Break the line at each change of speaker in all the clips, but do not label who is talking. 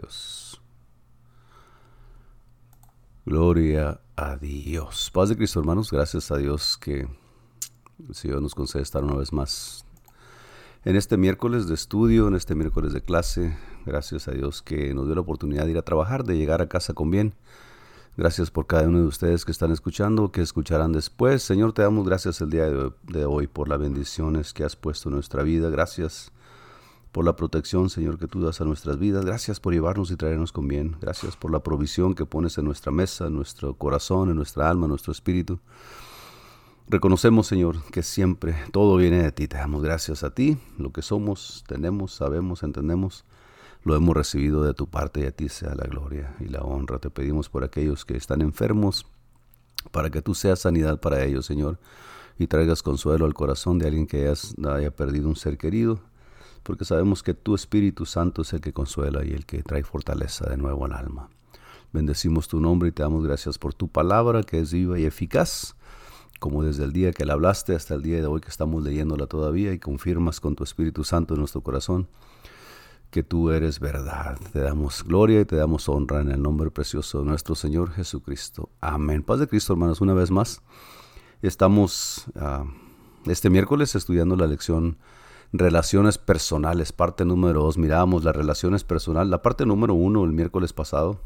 Dios. Gloria a Dios. Paz de Cristo, hermanos. Gracias a Dios que el Señor nos concede estar una vez más en este miércoles de estudio, en este miércoles de clase. Gracias a Dios que nos dio la oportunidad de ir a trabajar, de llegar a casa con bien. Gracias por cada uno de ustedes que están escuchando, que escucharán después. Señor, te damos gracias el día de hoy por las bendiciones que has puesto en nuestra vida. Gracias por la protección, Señor, que tú das a nuestras vidas. Gracias por llevarnos y traernos con bien. Gracias por la provisión que pones en nuestra mesa, en nuestro corazón, en nuestra alma, en nuestro espíritu. Reconocemos, Señor, que siempre todo viene de ti. Te damos gracias a ti. Lo que somos, tenemos, sabemos, entendemos, lo hemos recibido de tu parte y a ti sea la gloria y la honra. Te pedimos por aquellos que están enfermos, para que tú seas sanidad para ellos, Señor, y traigas consuelo al corazón de alguien que haya perdido un ser querido porque sabemos que tu Espíritu Santo es el que consuela y el que trae fortaleza de nuevo al alma. Bendecimos tu nombre y te damos gracias por tu palabra que es viva y eficaz, como desde el día que la hablaste hasta el día de hoy que estamos leyéndola todavía y confirmas con tu Espíritu Santo en nuestro corazón que tú eres verdad. Te damos gloria y te damos honra en el nombre precioso de nuestro Señor Jesucristo. Amén. Paz de Cristo, hermanos, una vez más. Estamos ah, este miércoles estudiando la lección relaciones personales, parte número dos. Mirábamos las relaciones personales. La parte número uno, el miércoles pasado,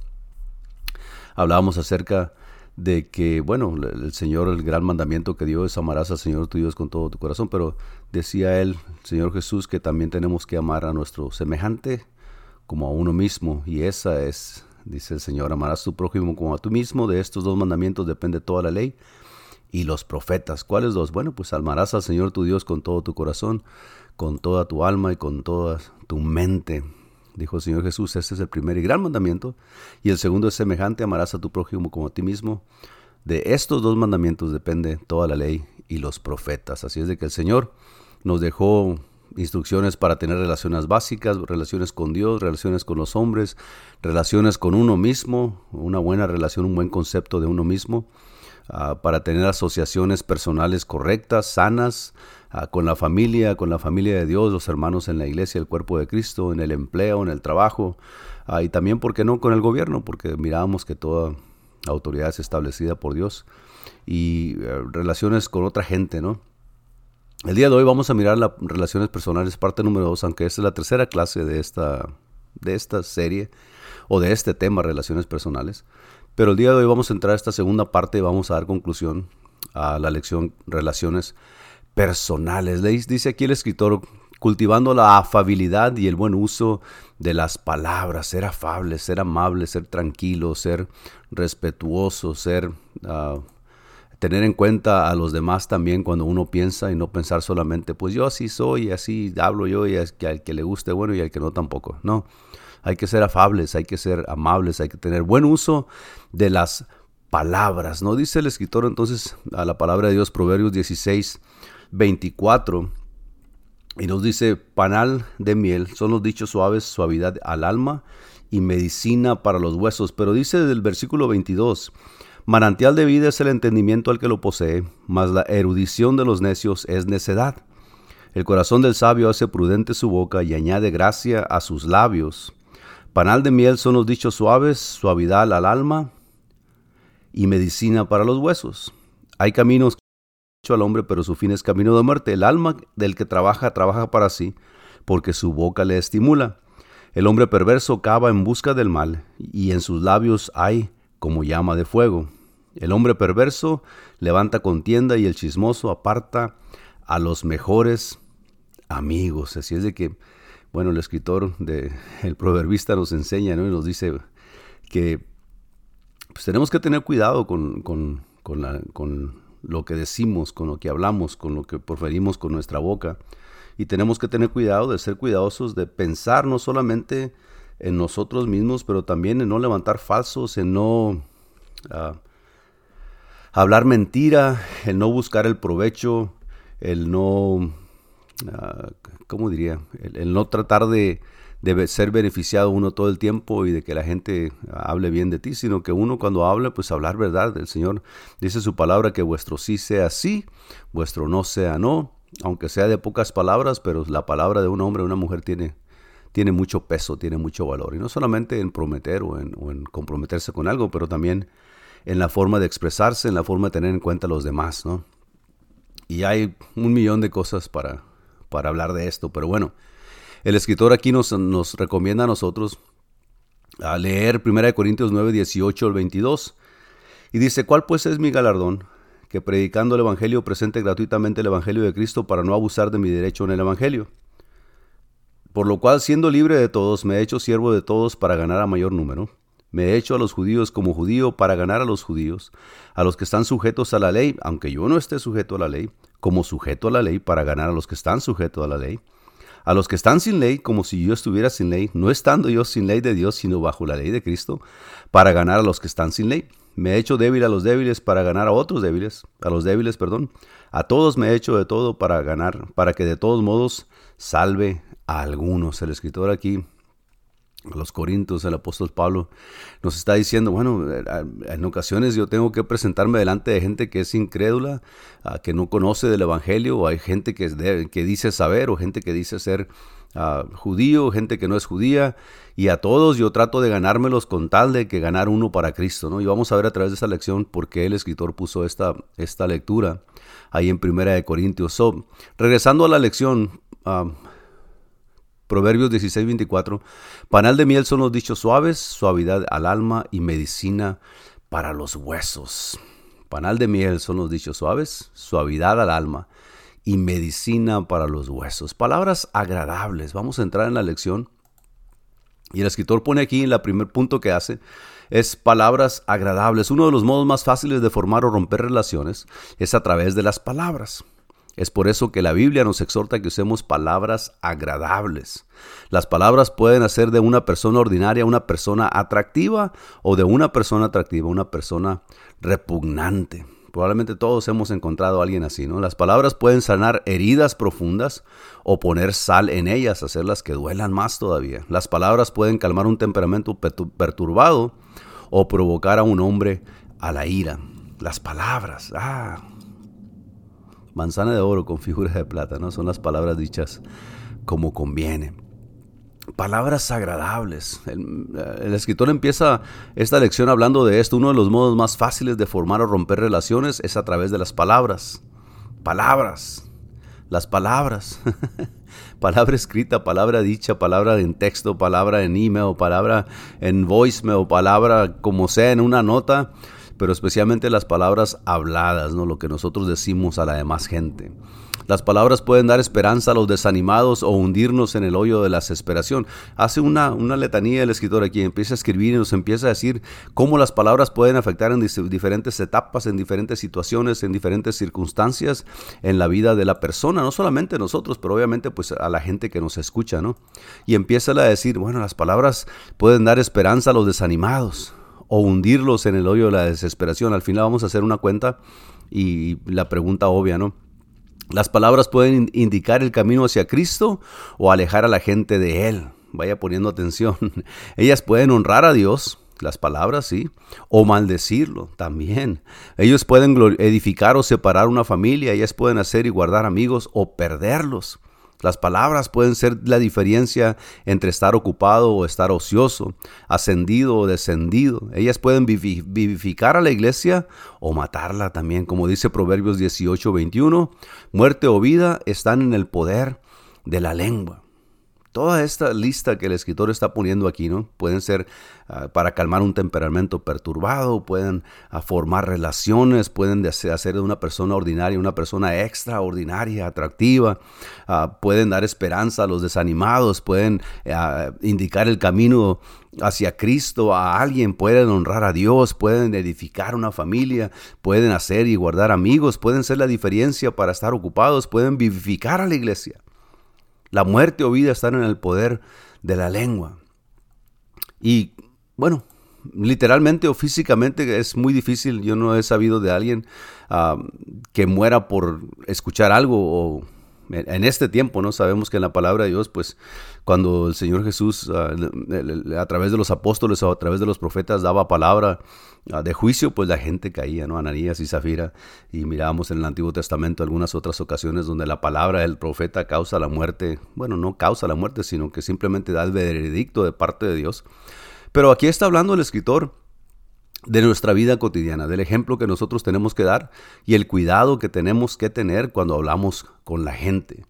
hablábamos acerca de que, bueno, el Señor, el gran mandamiento que dio es amarás al Señor tu Dios con todo tu corazón, pero decía él, Señor Jesús, que también tenemos que amar a nuestro semejante como a uno mismo, y esa es, dice el Señor, amarás a tu prójimo como a tú mismo, de estos dos mandamientos depende toda la ley y los profetas. ¿Cuáles dos? Bueno, pues amarás al Señor tu Dios con todo tu corazón, con toda tu alma y con toda tu mente. Dijo el Señor Jesús, este es el primer y gran mandamiento. Y el segundo es semejante, amarás a tu prójimo como a ti mismo. De estos dos mandamientos depende toda la ley y los profetas. Así es de que el Señor nos dejó instrucciones para tener relaciones básicas, relaciones con Dios, relaciones con los hombres, relaciones con uno mismo, una buena relación, un buen concepto de uno mismo, ah, para tener asociaciones personales correctas, sanas, con la familia, con la familia de Dios, los hermanos en la iglesia, el cuerpo de Cristo, en el empleo, en el trabajo, ah, y también, ¿por qué no?, con el gobierno, porque miramos que toda autoridad es establecida por Dios, y eh, relaciones con otra gente, ¿no? El día de hoy vamos a mirar las relaciones personales, parte número dos, aunque esta es la tercera clase de esta, de esta serie o de este tema, relaciones personales. Pero el día de hoy vamos a entrar a esta segunda parte y vamos a dar conclusión a la lección relaciones personales. Dice aquí el escritor, cultivando la afabilidad y el buen uso de las palabras, ser afable, ser amable, ser tranquilo, ser respetuoso, ser... Ah, tener en cuenta a los demás también cuando uno piensa y no pensar solamente, pues yo así soy, así hablo yo y que al que le guste bueno y al que no tampoco. No, hay que ser afables, hay que ser amables, hay que tener buen uso de las palabras. ¿No dice el escritor entonces a la palabra de Dios, Proverbios 16, 24. Y nos dice, panal de miel son los dichos suaves, suavidad al alma y medicina para los huesos. Pero dice del versículo 22, manantial de vida es el entendimiento al que lo posee, mas la erudición de los necios es necedad. El corazón del sabio hace prudente su boca y añade gracia a sus labios. Panal de miel son los dichos suaves, suavidad al alma y medicina para los huesos. Hay caminos al hombre, pero su fin es camino de muerte. El alma del que trabaja, trabaja para sí, porque su boca le estimula. El hombre perverso cava en busca del mal, y en sus labios hay como llama de fuego. El hombre perverso levanta contienda y el chismoso aparta a los mejores amigos. Así es de que, bueno, el escritor de el proverbista nos enseña, ¿no? Y nos dice que pues tenemos que tener cuidado con, con, con, la, con lo que decimos, con lo que hablamos, con lo que proferimos con nuestra boca. Y tenemos que tener cuidado de ser cuidadosos, de pensar no solamente en nosotros mismos, pero también en no levantar falsos, en no ah, hablar mentira, el no buscar el provecho, el no, uh, ¿cómo diría? el no tratar de, de ser beneficiado uno todo el tiempo y de que la gente hable bien de ti, sino que uno cuando habla, pues hablar verdad. del Señor dice su palabra que vuestro sí sea sí, vuestro no sea no, aunque sea de pocas palabras, pero la palabra de un hombre o una mujer tiene, tiene mucho peso, tiene mucho valor. Y no solamente en prometer o en, comprometerse con algo, pero también en la forma de expresarse, en la forma de tener en cuenta a los demás, ¿no? Y hay un millón de cosas para, para hablar de esto, pero bueno, el escritor aquí nos, nos recomienda a nosotros a leer 1 Corintios 9, 18 al 22, y dice, ¿cuál pues es mi galardón? Que predicando el Evangelio presente gratuitamente el Evangelio de Cristo para no abusar de mi derecho en el Evangelio. Por lo cual, siendo libre de todos, me he hecho siervo de todos para ganar a mayor número. Me he hecho a los judíos como judío para ganar a los judíos, a los que están sujetos a la ley, aunque yo no esté sujeto a la ley, como sujeto a la ley para ganar a los que están sujetos a la ley. A los que están sin ley, como si yo estuviera sin ley, no estando yo sin ley de Dios, sino bajo la ley de Cristo, para ganar a los que están sin ley. Me he hecho débil a los débiles para ganar a otros débiles, a los débiles, perdón. A todos me he hecho de todo para ganar, para que de todos modos salve algunos. El escritor aquí, los Corintios, el apóstol Pablo, nos está diciendo, bueno, en ocasiones yo tengo que presentarme delante de gente que es incrédula, ah, que no conoce del Evangelio, o hay gente que, que dice saber, o gente que dice ser uh, judío, gente que no es judía, y a todos yo trato de ganármelos con tal de que ganar uno para Cristo, ¿no? Y vamos a ver a través de esta lección por qué el escritor puso esta, esta lectura ahí en Primera de Corintios. So, regresando a la lección, ah, Proverbios 16, 24. Panal de miel son los dichos suaves, suavidad al alma y medicina para los huesos. Panal de miel son los dichos suaves, suavidad al alma y medicina para los huesos. Palabras agradables. Vamos a entrar en la lección. Y el escritor pone aquí el primer punto que hace, es palabras agradables. Uno de los modos más fáciles de formar o romper relaciones es a través de las palabras. Es por eso que la Biblia nos exhorta que usemos palabras agradables. Las palabras pueden hacer de una persona ordinaria una persona atractiva o de una persona atractiva una persona repugnante. Probablemente todos hemos encontrado a alguien así, ¿no? Las palabras pueden sanar heridas profundas o poner sal en ellas, hacerlas que duelan más todavía. Las palabras pueden calmar un temperamento perturbado o provocar a un hombre a la ira. Las palabras, ah, manzana de oro con figuras de plata, ¿no? Son las palabras dichas como conviene. Palabras agradables. El, escritor empieza esta lección hablando de esto. Uno de los modos más fáciles de formar o romper relaciones es a través de las palabras. Palabras. Las palabras. palabra escrita, palabra dicha, palabra en texto, palabra en email, palabra en voicemail, palabra como sea en una nota pero especialmente las palabras habladas, ¿no? lo que nosotros decimos a la demás gente. Las palabras pueden dar esperanza a los desanimados o hundirnos en el hoyo de la desesperación. Hace una, una letanía el escritor aquí, empieza a escribir y nos empieza a decir cómo las palabras pueden afectar en diferentes etapas, en diferentes situaciones, en diferentes circunstancias en la vida de la persona, no solamente nosotros, pero obviamente pues a la gente que nos escucha, ¿no? Y empieza a decir, bueno, las palabras pueden dar esperanza a los desanimados o hundirlos en el hoyo de la desesperación. Al final vamos a hacer una cuenta y la pregunta obvia, ¿no? Las palabras pueden indicar el camino hacia Cristo o alejar a la gente de Él. Vaya poniendo atención. Ellas pueden honrar a Dios, las palabras, sí, o maldecirlo también. Ellos pueden edificar o separar una familia, ellas pueden hacer y guardar amigos o perderlos. Las palabras pueden ser la diferencia entre estar ocupado o estar ocioso, ascendido o descendido. Ellas pueden vivificar a la iglesia o matarla también, como dice Proverbios 18, 21. Muerte o vida están en el poder de la lengua. Toda esta lista que el escritor está poniendo aquí, ¿no? Pueden ser ah, para calmar un temperamento perturbado, pueden ah, formar relaciones, pueden hacer de una persona ordinaria una persona extraordinaria, atractiva, ah, pueden dar esperanza a los desanimados, pueden indicar el camino hacia Cristo a alguien, pueden honrar a Dios, pueden edificar una familia, pueden hacer y guardar amigos, pueden ser la diferencia para estar ocupados, pueden vivificar a la iglesia. La muerte o vida están en el poder de la lengua. Y bueno, literalmente o físicamente es muy difícil. Yo no he sabido de alguien ah, que muera por escuchar algo o en este tiempo, ¿no? Sabemos que en la palabra de Dios, pues cuando el Señor Jesús ah, a través de los apóstoles o a través de los profetas daba palabra ah, de juicio, pues la gente caía, ¿no? Ananías y Zafira. Y mirábamos en el Antiguo Testamento algunas otras ocasiones donde la palabra del profeta causa la muerte. Bueno, no causa la muerte, sino que simplemente da el veredicto de parte de Dios. Pero aquí está hablando el escritor de nuestra vida cotidiana, del ejemplo que nosotros tenemos que dar y el cuidado que tenemos que tener cuando hablamos con la gente.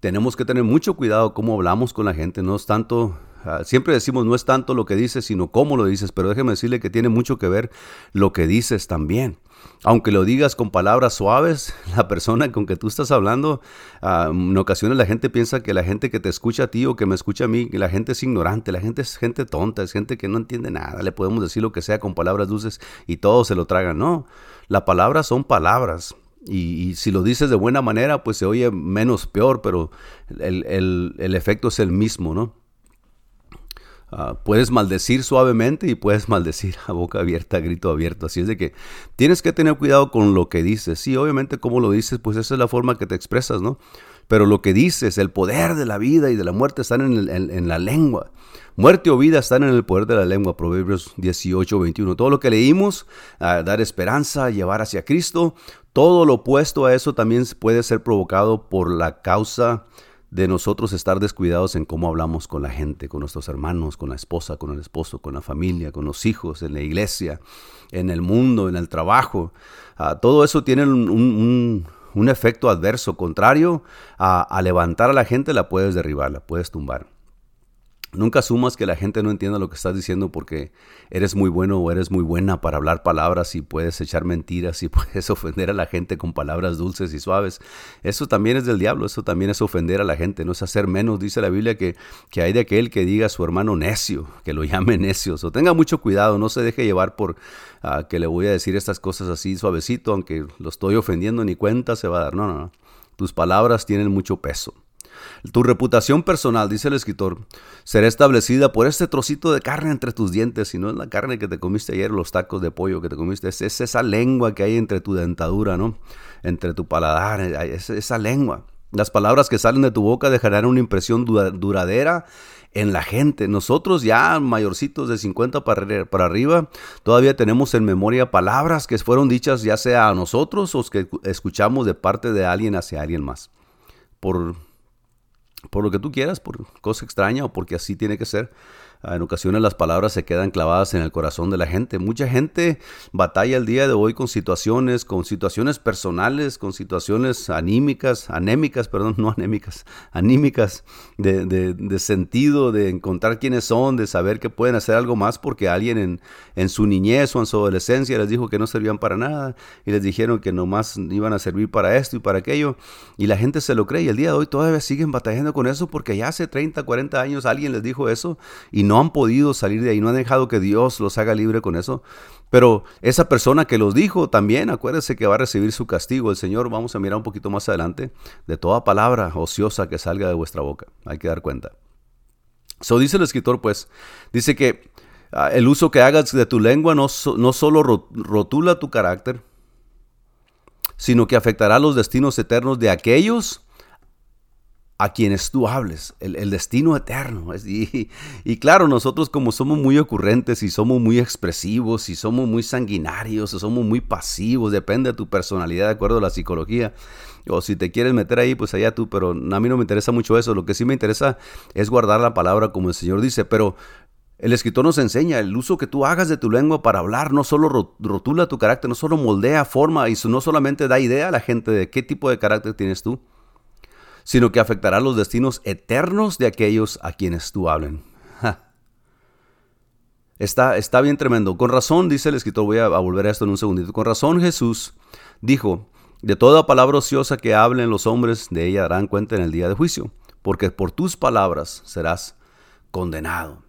Tenemos que tener mucho cuidado cómo hablamos con la gente, no es tanto ah, siempre decimos no es tanto lo que dices, sino cómo lo dices, pero déjeme decirle que tiene mucho que ver lo que dices también aunque lo digas con palabras suaves, la persona con que tú estás hablando, ah, en ocasiones la gente piensa que la gente que te escucha a ti o que me escucha a mí, la gente es ignorante, la gente es gente tonta, es gente que no entiende nada, le podemos decir lo que sea con palabras dulces y todos se lo tragan. No, las palabras son palabras. Y, si lo dices de buena manera, pues se oye menos peor, pero el, el efecto es el mismo, ¿no? Ah, puedes maldecir suavemente y puedes maldecir a boca abierta, a grito abierto. Así es de que tienes que tener cuidado con lo que dices. Sí, obviamente como lo dices, pues esa es la forma que te expresas, ¿no? Pero lo que dices, el poder de la vida y de la muerte están en, la lengua. Muerte o vida están en el poder de la lengua. Proverbios 18, 21. Todo lo que leímos, dar esperanza, llevar hacia Cristo, todo lo opuesto a eso también puede ser provocado por la causa de nosotros estar descuidados en cómo hablamos con la gente, con nuestros hermanos, con la esposa, con el esposo, con la familia, con los hijos, en la iglesia, en el mundo, en el trabajo. Ah, todo eso tiene un, efecto adverso, contrario a levantar a la gente, la puedes derribar, la puedes tumbar. Nunca asumas que la gente no entienda lo que estás diciendo porque eres muy bueno o eres muy buena para hablar palabras y puedes echar mentiras y puedes ofender a la gente con palabras dulces y suaves. Eso también es del diablo, eso también es ofender a la gente, no es hacer menos. Dice la Biblia que, que hay de aquel que diga a su hermano necio, que lo llame necio. O tenga mucho cuidado, no se deje llevar por ah, que le voy a decir estas cosas así suavecito, aunque lo estoy ofendiendo, ni cuenta se va a dar. No, no, no. Tus palabras tienen mucho peso. Tu reputación personal, dice el escritor, será establecida por este trocito de carne entre tus dientes, y no es la carne que te comiste ayer, los tacos de pollo que te comiste, es, esa lengua que hay entre tu dentadura, ¿no? Entre tu paladar, es esa lengua. Las palabras que salen de tu boca dejarán una impresión duradera en la gente. Nosotros ya mayorcitos de 50 para, para, arriba, todavía tenemos en memoria palabras que fueron dichas ya sea a nosotros o que escuchamos de parte de alguien hacia alguien más. Por por lo que tú quieras, por cosa extraña o porque así tiene que ser. Ah, en ocasiones las palabras se quedan clavadas en el corazón de la gente. Mucha gente batalla el día de hoy con situaciones, con situaciones personales, con situaciones anímicas, anémicas, perdón, no anémicas, anímicas, de, sentido, de encontrar quiénes son, de saber que pueden hacer algo más porque alguien en, en su niñez o en su adolescencia les dijo que no servían para nada y les dijeron que nomás iban a servir para esto y para aquello. Y la gente se lo cree y el día de hoy todavía siguen batallando con eso porque ya hace 30, 40 años alguien les dijo eso y no han podido salir de ahí, no han dejado que Dios los haga libre con eso. Pero esa persona que los dijo también, acuérdese que va a recibir su castigo. El Señor, vamos a mirar un poquito más adelante, de toda palabra ociosa que salga de vuestra boca. Hay que dar cuenta. So dice el escritor, pues, dice que ah, el uso que hagas de tu lengua no, no solo rotula tu carácter, sino que afectará los destinos eternos de aquellos a quienes tú hables, el, destino eterno. Y, y, claro, nosotros como somos muy ocurrentes y somos muy expresivos y somos muy sanguinarios o somos muy pasivos, depende de tu personalidad de acuerdo a la psicología. O si te quieres meter ahí, pues allá tú, pero a mí no me interesa mucho eso. Lo que sí me interesa es guardar la palabra como el Señor dice, pero el escritor nos enseña el uso que tú hagas de tu lengua para hablar, no solo rotula tu carácter, no solo moldea, forma y no solamente da idea a la gente de qué tipo de carácter tienes tú sino que afectará los destinos eternos de aquellos a quienes tú hablen. Está, está bien tremendo. Con razón, dice el escritor, voy a, volver a esto en un segundito. Con razón Jesús dijo, de toda palabra ociosa que hablen los hombres, de ella darán cuenta en el día de juicio, porque por tus palabras serás condenado.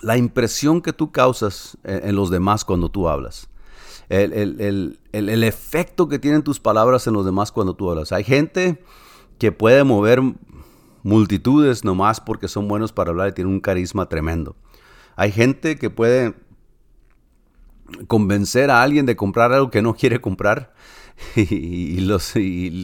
La impresión que tú causas en, los demás cuando tú hablas. El, el, efecto que tienen tus palabras en los demás cuando tú hablas. Hay gente que puede mover multitudes nomás porque son buenos para hablar y tienen un carisma tremendo. Hay gente que puede convencer a alguien de comprar algo que no quiere comprar. y, los,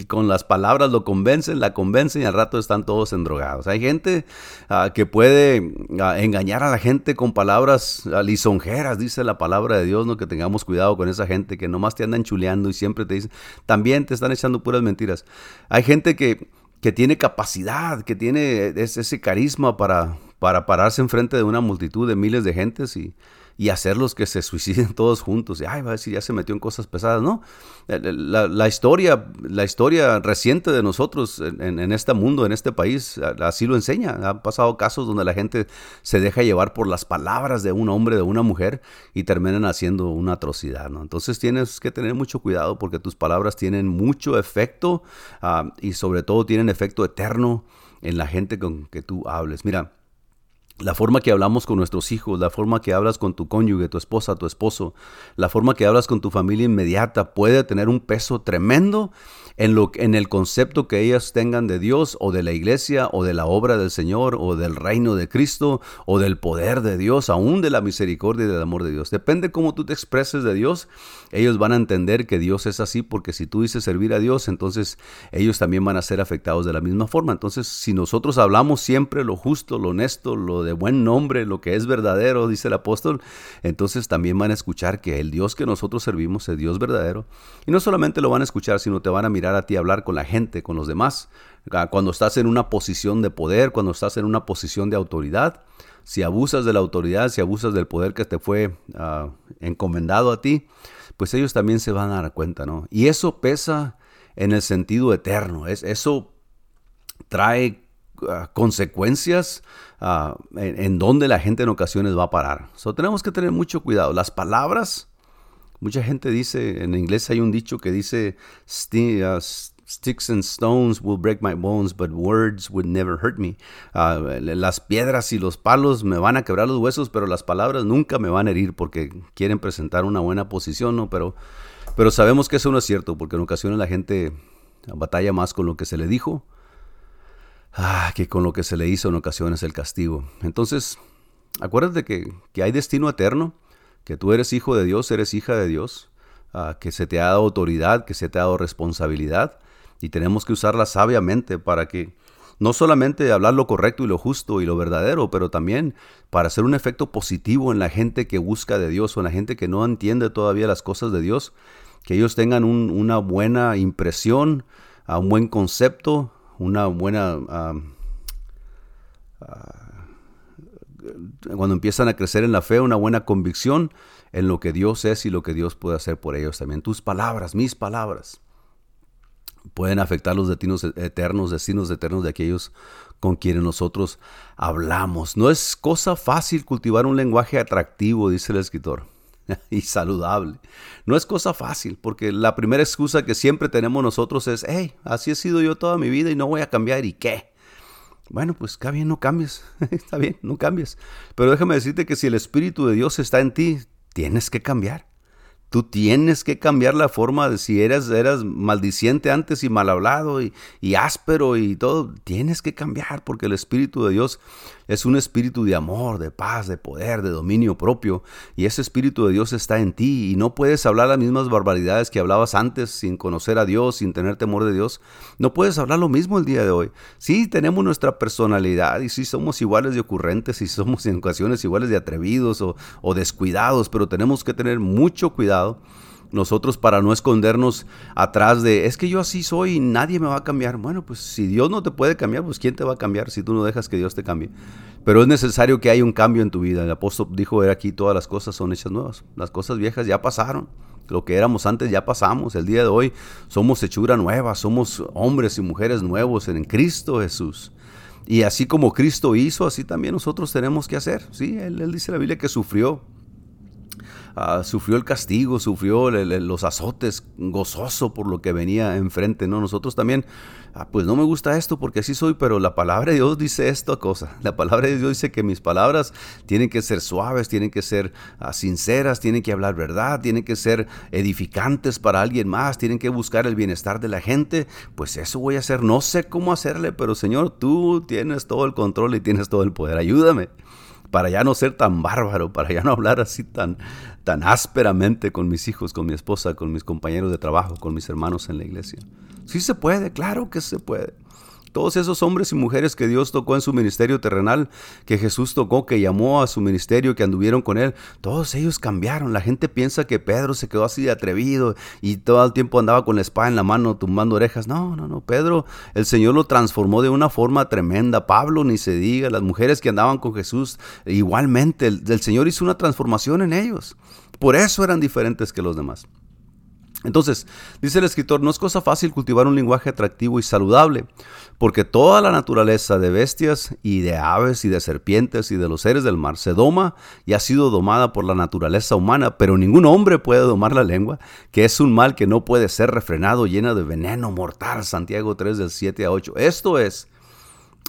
con las palabras lo convencen, la convencen y al rato están todos endrogados. Hay gente ah, que puede ah, engañar a la gente con palabras ah, lisonjeras, dice la palabra de Dios, ¿no? que tengamos cuidado con esa gente que nomás te andan chuleando y siempre te dicen, también te están echando puras mentiras. Hay gente que, que tiene capacidad, que tiene ese, carisma para, para pararse enfrente de una multitud de miles de gentes y y hacerlos que se suiciden todos juntos. Y, ay, va a decir, ya se metió en cosas pesadas. No, la, historia, la historia reciente de nosotros en, este mundo, en este país, así lo enseña. Han pasado casos donde la gente se deja llevar por las palabras de un hombre, de una mujer, y terminan haciendo una atrocidad. ¿no? Entonces tienes que tener mucho cuidado porque tus palabras tienen mucho efecto ah, y sobre todo tienen efecto eterno en la gente con que tú hables. Mira, la forma que hablamos con nuestros hijos, la forma que hablas con tu cónyuge, tu esposa, tu esposo, la forma que hablas con tu familia inmediata puede tener un peso tremendo en, lo, en el concepto que ellas tengan de Dios o de la iglesia o de la obra del Señor o del reino de Cristo o del poder de Dios, aún de la misericordia y del amor de Dios. Depende cómo tú te expreses de Dios, ellos van a entender que Dios es así porque si tú dices servir a Dios, entonces ellos también van a ser afectados de la misma forma. Entonces, si nosotros hablamos siempre lo justo, lo honesto, lo de buen nombre, lo que es verdadero, dice el apóstol, entonces también van a escuchar que el Dios que nosotros servimos es Dios verdadero. Y no solamente lo van a escuchar, sino te van a mirar a ti hablar con la gente, con los demás. Ah, cuando estás en una posición de poder, cuando estás en una posición de autoridad, si abusas de la autoridad, si abusas del poder que te fue ah, encomendado a ti, pues ellos también se van a dar cuenta, ¿no? Y eso pesa en el sentido eterno, es, eso trae ah, consecuencias en, donde la gente en ocasiones va a parar. So, tenemos que tener mucho cuidado. Las palabras Mucha gente dice, en inglés hay un dicho que dice, uh, Sticks and stones will break my bones, but words would never hurt me. Uh, las piedras y los palos me van a quebrar los huesos, pero las palabras nunca me van a herir porque quieren presentar una buena posición, ¿no? Pero, pero sabemos que eso no es cierto, porque en ocasiones la gente batalla más con lo que se le dijo ah, que con lo que se le hizo en ocasiones el castigo. Entonces, acuérdate que, que hay destino eterno que tú eres hijo de Dios, eres hija de Dios, ah, que se te ha dado autoridad, que se te ha dado responsabilidad y tenemos que usarla sabiamente para que no solamente hablar lo correcto y lo justo y lo verdadero, pero también para hacer un efecto positivo en la gente que busca de Dios o en la gente que no entiende todavía las cosas de Dios, que ellos tengan una buena impresión, a un buen concepto, una buena... Ah, ah, cuando empiezan a crecer en la fe, una buena convicción en lo que Dios es y lo que Dios puede hacer por ellos también. Tus palabras, mis palabras, pueden afectar los destinos eternos, destinos eternos de aquellos con quienes nosotros hablamos. No es cosa fácil cultivar un lenguaje atractivo, dice el escritor, y saludable. No es cosa fácil, porque la primera excusa que siempre tenemos nosotros es, hey, así he sido yo toda mi vida y no voy a cambiar, ¿y qué? Bueno, pues está bien, no cambies. está bien, no cambies. Pero déjame decirte que si el Espíritu de Dios está en ti, tienes que cambiar. Tú tienes que cambiar la forma de si eras, eras maldiciente antes y mal hablado y, y áspero y todo. Tienes que cambiar porque el Espíritu de Dios es un espíritu de amor, de paz, de poder, de dominio propio. Y ese espíritu de Dios está en ti y no puedes hablar las mismas barbaridades que hablabas antes sin conocer a Dios, sin tener temor de Dios. No puedes hablar lo mismo el día de hoy. Sí, tenemos nuestra personalidad y sí somos iguales de ocurrentes y somos en ocasiones iguales de atrevidos o, o descuidados, pero tenemos que tener mucho cuidado nosotros para no escondernos atrás de, es que yo así soy y nadie me va a cambiar. Bueno, pues si Dios no te puede cambiar, pues ¿quién te va a cambiar si tú no dejas que Dios te cambie? Pero es necesario que haya un cambio en tu vida. El apóstol dijo, era aquí todas las cosas son hechas nuevas. Las cosas viejas ya pasaron. Lo que éramos antes ya pasamos. El día de hoy somos hechura nueva, somos hombres y mujeres nuevos en Cristo Jesús. Y así como Cristo hizo, así también nosotros tenemos que hacer. Sí, él, él dice en la Biblia que sufrió Ah, sufrió el castigo, sufrió los azotes, gozoso por lo que venía enfrente, ¿no? Nosotros también, ah, pues no me gusta esto porque así soy, pero la palabra de Dios dice esta cosa. La palabra de Dios dice que mis palabras tienen que ser suaves, tienen que ser ah, sinceras, tienen que hablar verdad, tienen que ser edificantes para alguien más, tienen que buscar el bienestar de la gente. Pues eso voy a hacer. No sé cómo hacerle, pero Señor, tú tienes todo el control y tienes todo el poder. Ayúdame para ya no ser tan bárbaro, para ya no hablar así tan, tan ásperamente con mis hijos, con mi esposa, con mis compañeros de trabajo, con mis hermanos en la iglesia. Sí se puede, claro que se puede. Todos esos hombres y mujeres que Dios tocó en su ministerio terrenal, que Jesús tocó, que llamó a su ministerio, que anduvieron con él, todos ellos cambiaron. La gente piensa que Pedro se quedó así de atrevido y todo el tiempo andaba con la espada en la mano tumbando orejas. No, no, no. Pedro, el Señor lo transformó de una forma tremenda. Pablo, ni se diga, las mujeres que andaban con Jesús, igualmente, el, el Señor hizo una transformación en ellos. Por eso eran diferentes que los demás. Entonces, dice el escritor, no es cosa fácil cultivar un lenguaje atractivo y saludable, porque toda la naturaleza de bestias y de aves y de serpientes y de los seres del mar se doma y ha sido domada por la naturaleza humana, pero ningún hombre puede domar la lengua, que es un mal que no puede ser refrenado, llena de veneno mortal. Santiago 3 del 7 a 8. Esto es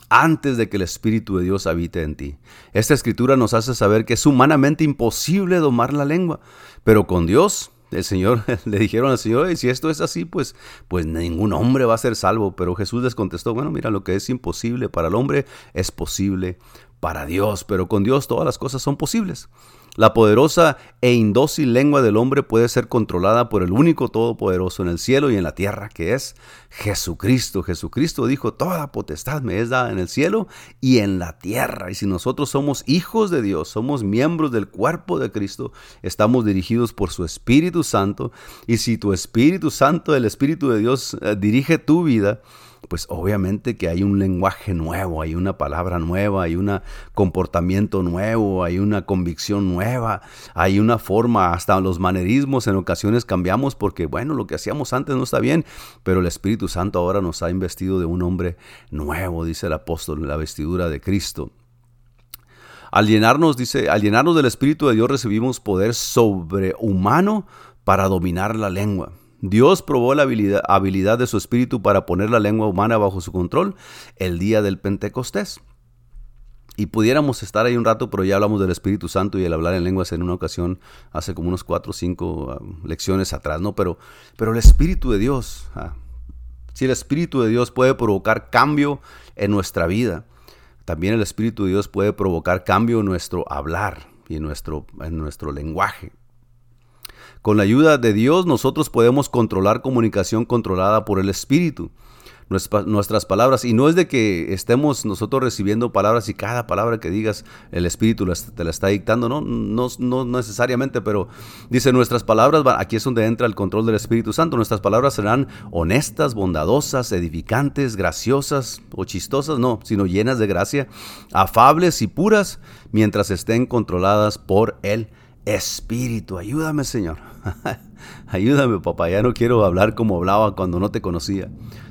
antes de que el Espíritu de Dios habite en ti. Esta escritura nos hace saber que es humanamente imposible domar la lengua, pero con Dios el Señor, le dijeron al Señor, si esto es así, pues, pues ningún hombre va a ser salvo. Pero Jesús les contestó, bueno, mira, lo que es imposible para el hombre es posible para Dios, pero con Dios todas las cosas son posibles. La poderosa e indócil lengua del hombre puede ser controlada por el único todopoderoso en el cielo y en la tierra, que es Jesucristo. Jesucristo dijo, toda potestad me es dada en el cielo y en la tierra. Y si nosotros somos hijos de Dios, somos miembros del cuerpo de Cristo, estamos dirigidos por su Espíritu Santo. Y si tu Espíritu Santo, el Espíritu de Dios, eh, dirige tu vida, pues obviamente que hay un lenguaje nuevo, hay una palabra nueva, hay un comportamiento nuevo, hay una convicción nueva, hay una forma, hasta los manerismos en ocasiones cambiamos porque, bueno, lo que hacíamos antes no está bien, pero el Espíritu Santo ahora nos ha investido de un hombre nuevo, dice el apóstol, la vestidura de Cristo. Al llenarnos, dice, al llenarnos del Espíritu de Dios recibimos poder sobrehumano para dominar la lengua. Dios probó la habilidad, de su espíritu para poner la lengua humana bajo su control el día del Pentecostés. Y pudiéramos estar ahí un rato, pero ya hablamos del Espíritu Santo y el hablar en lenguas en una ocasión hace como unos cuatro o cinco um, lecciones atrás, ¿no? Pero, pero el Espíritu de Dios, ah, si el Espíritu de Dios puede provocar cambio en nuestra vida, también el Espíritu de Dios puede provocar cambio en nuestro hablar y nuestro, en nuestro lenguaje. Con la ayuda de Dios nosotros podemos controlar comunicación controlada por el Espíritu. Nuestras palabras, y no es de que estemos nosotros recibiendo palabras y cada palabra que digas el Espíritu te la está dictando, no, no, no necesariamente, pero dice nuestras palabras, aquí es donde entra el control del Espíritu Santo, nuestras palabras serán honestas, bondadosas, edificantes, graciosas o chistosas, no, sino llenas de gracia, afables y puras, mientras estén controladas por el Espíritu. Ayúdame, Señor. Ayúdame, papá, ya no quiero hablar como hablaba cuando no te conocía.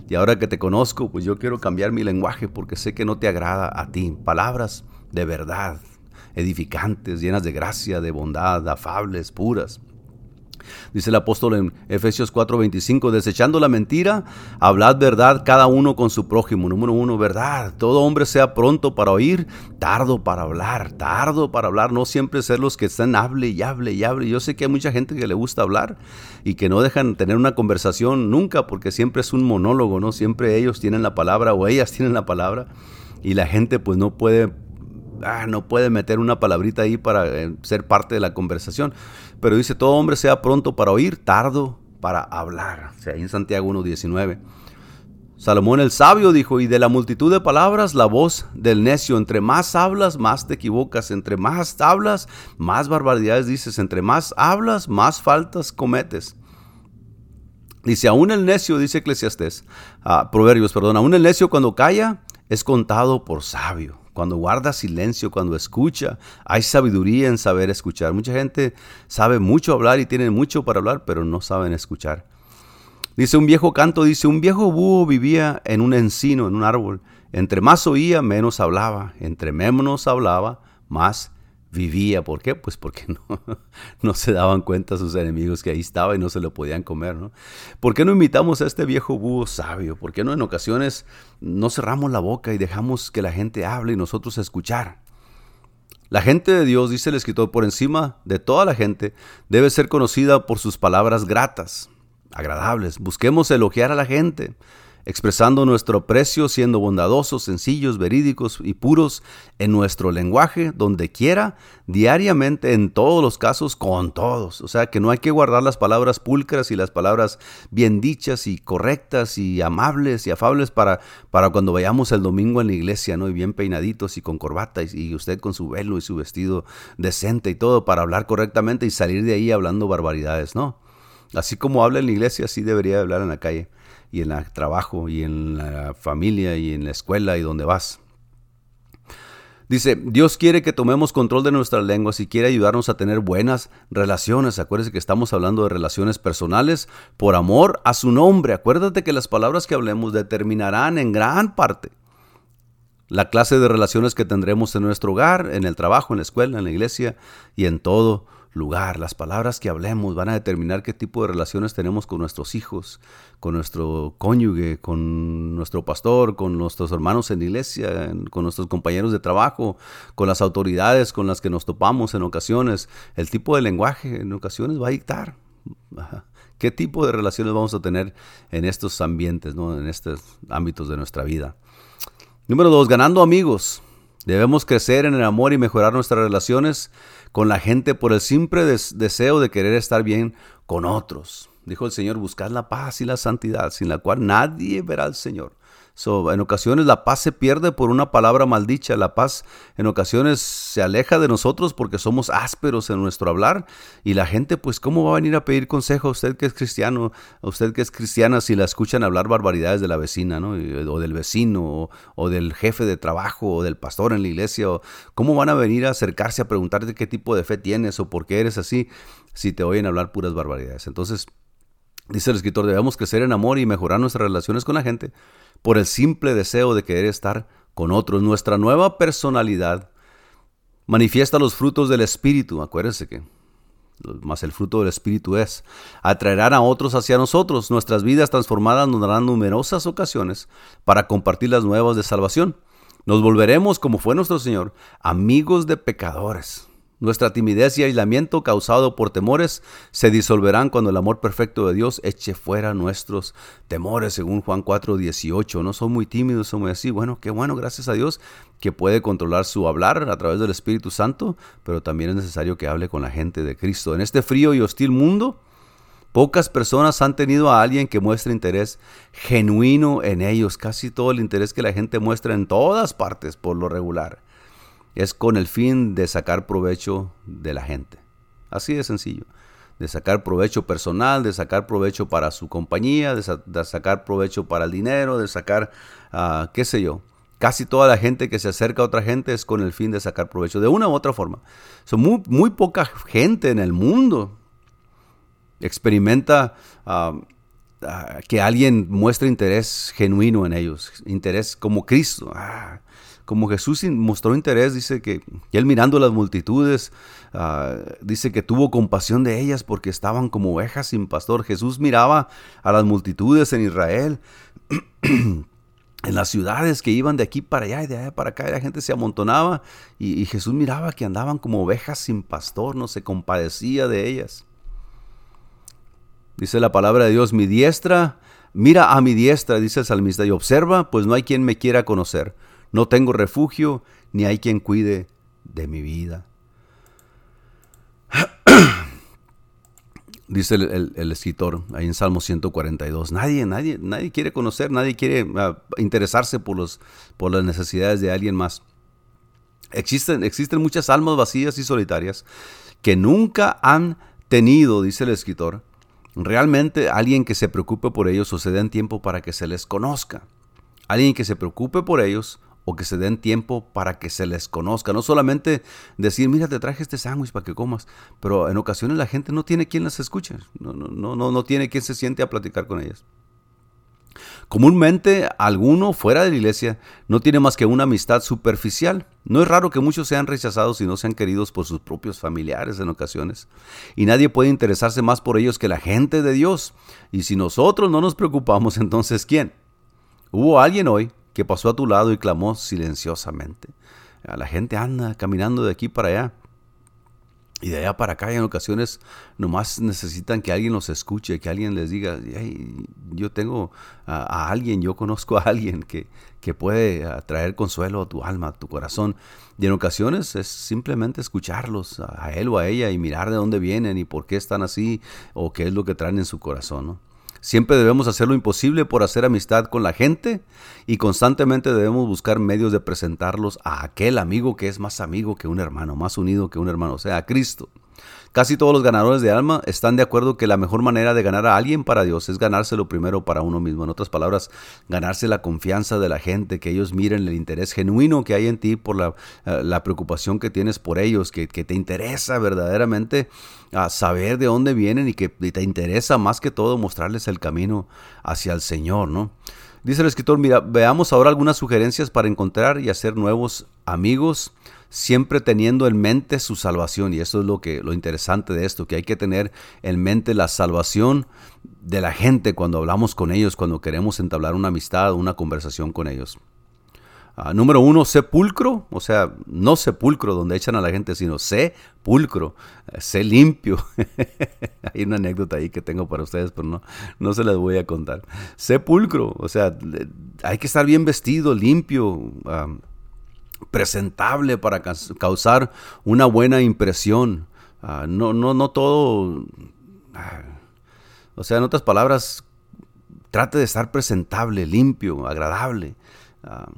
Y ahora que te conozco, pues yo quiero cambiar mi lenguaje porque sé que no te agrada a ti. Palabras de verdad, edificantes, llenas de gracia, de bondad, afables, puras. Dice el apóstol en Efesios 4:25, desechando la mentira, hablad verdad cada uno con su prójimo. Número uno, verdad. Todo hombre sea pronto para oír, tardo para hablar, tardo para hablar. No siempre ser los que están hable y hable y hable. Yo sé que hay mucha gente que le gusta hablar y que no dejan tener una conversación nunca porque siempre es un monólogo, ¿no? Siempre ellos tienen la palabra o ellas tienen la palabra y la gente pues no puede ah, no puede meter una palabrita ahí para eh, ser parte de la conversación. Pero dice, todo hombre sea pronto para oír, tardo para hablar. O sea, ahí en Santiago 1.19. Salomón el sabio dijo, y de la multitud de palabras, la voz del necio, entre más hablas, más te equivocas, entre más hablas, más barbaridades dices, entre más hablas, más faltas cometes. Dice, aún el necio, dice Eclesiastés, ah, Proverbios, perdón, aún el necio cuando calla es contado por sabio cuando guarda silencio, cuando escucha. Hay sabiduría en saber escuchar. Mucha gente sabe mucho hablar y tiene mucho para hablar, pero no saben escuchar. Dice un viejo canto, dice, un viejo búho vivía en un encino, en un árbol. Entre más oía, menos hablaba. Entre menos hablaba, más vivía. ¿Por qué? Pues porque no, no se daban cuenta sus enemigos que ahí estaba y no se lo podían comer. ¿no? ¿Por qué no invitamos a este viejo búho sabio? ¿Por qué no en ocasiones no cerramos la boca y dejamos que la gente hable y nosotros escuchar? La gente de Dios, dice el escritor, por encima de toda la gente, debe ser conocida por sus palabras gratas, agradables. Busquemos elogiar a la gente. Expresando nuestro precio, siendo bondadosos, sencillos, verídicos y puros en nuestro lenguaje, donde quiera, diariamente, en todos los casos, con todos. O sea, que no hay que guardar las palabras pulcras y las palabras bien dichas y correctas y amables y afables para, para cuando vayamos el domingo en la iglesia, ¿no? Y bien peinaditos y con corbata y, y usted con su velo y su vestido decente y todo para hablar correctamente y salir de ahí hablando barbaridades, ¿no? Así como habla en la iglesia, así debería hablar en la calle y en el trabajo y en la familia y en la escuela y donde vas. Dice, Dios quiere que tomemos control de nuestras lenguas y quiere ayudarnos a tener buenas relaciones. Acuérdese que estamos hablando de relaciones personales por amor a su nombre. Acuérdate que las palabras que hablemos determinarán en gran parte la clase de relaciones que tendremos en nuestro hogar, en el trabajo, en la escuela, en la iglesia y en todo lugar. Las palabras que hablemos van a determinar qué tipo de relaciones tenemos con nuestros hijos, con nuestro cónyuge, con nuestro pastor, con nuestros hermanos en iglesia, con nuestros compañeros de trabajo, con las autoridades con las que nos topamos en ocasiones. El tipo de lenguaje en ocasiones va a dictar. ¿Qué tipo de relaciones vamos a tener en estos ambientes, ¿no? en estos ámbitos de nuestra vida? Número dos, ganando amigos. Debemos crecer en el amor y mejorar nuestras relaciones con la gente por el simple deseo de querer estar bien con otros. Dijo el Señor, buscad la paz y la santidad, sin la cual nadie verá al Señor en ocasiones la paz se pierde por una palabra maldicha. La paz en ocasiones se aleja de nosotros porque somos ásperos en nuestro hablar. Y la gente, pues, ¿cómo va a venir a pedir consejo a usted que es cristiano, a usted que es cristiana, si la escuchan hablar barbaridades de la vecina, ¿no? o del vecino, o, del jefe de trabajo, o del pastor en la iglesia? ¿Cómo van a venir a acercarse a preguntarte qué tipo de fe tienes o por qué eres así si te oyen hablar puras barbaridades? Entonces, dice el escritor, debemos crecer en amor y mejorar nuestras relaciones con la gente por el simple deseo de querer estar con otros. Nuestra nueva personalidad manifiesta los frutos del Espíritu. Acuérdense que más el fruto del Espíritu es, atraerán a otros hacia nosotros. Nuestras vidas transformadas nos darán numerosas ocasiones para compartir las nuevas de salvación. Nos volveremos, como fue nuestro Señor, amigos de pecadores. Nuestra timidez y aislamiento causado por temores se disolverán cuando el amor perfecto de Dios eche fuera nuestros temores, según Juan 4, 18. No son muy tímidos, son muy así. Bueno, qué bueno, gracias a Dios, que puede controlar su hablar a través del Espíritu Santo, pero también es necesario que hable con la gente de Cristo. En este frío y hostil mundo, Pocas personas han tenido a alguien que muestre interés genuino en ellos. Casi todo el interés que la gente muestra en todas partes por lo regular es con el fin de sacar provecho de la gente. Así de sencillo. De sacar provecho personal, de sacar provecho para su compañía, de, sacar provecho para el dinero, de sacar, ah, qué sé yo. Casi toda la gente que se acerca a otra gente es con el fin de sacar provecho, de una u otra forma. Son muy, muy poca gente en el mundo experimenta ah, ah, que alguien muestre interés genuino en ellos, interés como Cristo como Jesús mostró interés, dice que él mirando las multitudes, ah, dice que tuvo compasión de ellas porque estaban como ovejas sin pastor. Jesús miraba a las multitudes en Israel. en las ciudades que iban de aquí para allá y de allá para acá, la gente se amontonaba y, y Jesús miraba que andaban como ovejas sin pastor, no se compadecía de ellas. Dice la palabra de Dios, mi diestra, mira a mi diestra, dice el salmista, y observa, pues no hay quien me quiera conocer. No tengo refugio, ni hay quien cuide de mi vida. Dice el, escritor ahí en Salmo 142, nadie, nadie, nadie quiere conocer, nadie quiere ah, interesarse por, los, por las necesidades de alguien más. Existen, existen muchas almas vacías y solitarias que nunca han tenido, dice el escritor, realmente alguien que se preocupe por ellos o se den tiempo para que se les conozca. Alguien que se preocupe por ellos o que se den tiempo para que se les conozca. No solamente decir, mira, te traje este sándwich para que comas, pero en ocasiones la gente no tiene quien las escuche, no, no, no, no tiene quien se siente a platicar con ellas. Comúnmente alguno fuera de la iglesia no tiene más que una amistad superficial. No es raro que muchos sean rechazados y no sean queridos por sus propios familiares en ocasiones. Y nadie puede interesarse más por ellos que la gente de Dios. Y si nosotros no nos preocupamos, entonces ¿quién? Hubo alguien hoy que pasó a tu lado y clamó silenciosamente. La gente anda caminando de aquí para allá. Y de allá para acá en ocasiones nomás necesitan que alguien los escuche, que alguien les diga, yo tengo a, alguien, yo conozco a alguien que, que puede traer consuelo a tu alma, a tu corazón. Y en ocasiones es simplemente escucharlos a él o a ella y mirar de dónde vienen y por qué están así o qué es lo que traen en su corazón. ¿no? Siempre debemos hacer lo imposible por hacer amistad con la gente y constantemente debemos buscar medios de presentarlos a aquel amigo que es más amigo que un hermano, más unido que un hermano, o sea, a Cristo. Casi todos los ganadores de alma están de acuerdo que la mejor manera de ganar a alguien para Dios es ganárselo primero para uno mismo. En otras palabras, ganarse la confianza de la gente, que ellos miren el interés genuino que hay en ti por la, eh, preocupación que tienes por ellos, que, te interesa verdaderamente a saber de dónde vienen y que te interesa más que todo mostrarles el camino hacia el Señor, ¿no? Dice el escritor, mira, veamos ahora algunas sugerencias para encontrar y hacer nuevos amigos siempre teniendo en mente su salvación. Y eso es lo, que, lo interesante de esto, que hay que tener en mente la salvación de la gente cuando hablamos con ellos, cuando queremos entablar una amistad, una conversación con ellos. Ah, número uno, sepulcro, o sea, no sepulcro donde echan a la gente, sino sepulcro, eh, sé limpio. hay una anécdota ahí que tengo para ustedes, pero no, no se las voy a contar. Sepulcro, o sea, hay que estar bien vestido, limpio. Ah, presentable para causar una buena impresión. Ah, no, no, no todo. Ah, o sea, en otras palabras, trate de estar presentable, limpio, agradable. Ah,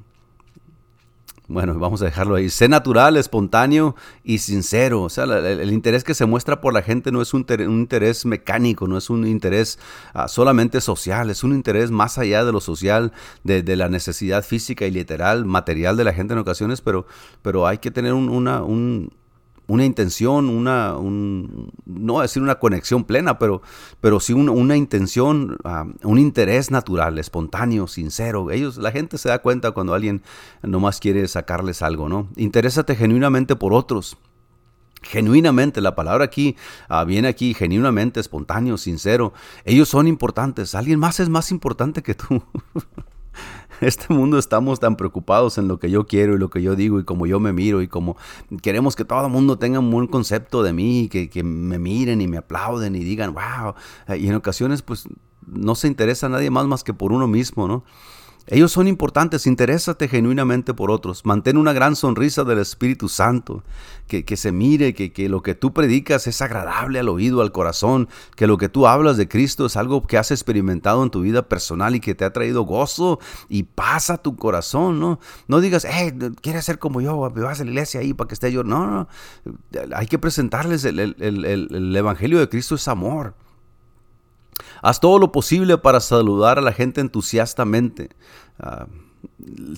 bueno, vamos a dejarlo ahí. Sé natural, espontáneo y sincero. O sea, el, interés que se muestra por la gente no es un, interés mecánico, no es un interés ah, solamente social, es un interés más allá de lo social, de, la necesidad física y literal, material de la gente en ocasiones, pero, pero hay que tener una, un, una intención, una, un, no decir una conexión plena, pero, pero sí una, intención, un interés natural, espontáneo, sincero. Ellos, la gente se da cuenta cuando alguien nomás quiere sacarles algo, ¿no? Interésate genuinamente por otros. Genuinamente, la palabra aquí ah, viene aquí, genuinamente, espontáneo, sincero. Ellos son importantes. Alguien más es más importante que tú. este mundo estamos tan preocupados en lo que yo quiero y lo que yo digo y como yo me miro y como queremos que todo el mundo tenga un buen concepto de mí, que, que me miren y me aplauden y digan, wow. Y en ocasiones pues no se interesa nadie más más que por uno mismo, ¿no? Ellos son importantes, interésate genuinamente por otros, mantén una gran sonrisa del Espíritu Santo, que, que se mire, que, que, lo que tú predicas es agradable al oído, al corazón, que lo que tú hablas de Cristo es algo que has experimentado en tu vida personal y que te ha traído gozo y paz a tu corazón, ¿no? No digas, hey, quieres ser como yo, vas a la iglesia ahí para que esté yo. No, no, hay que presentarles el, el, el, el Evangelio de Cristo es amor. Haz todo lo posible para saludar a la gente entusiastamente. Ah,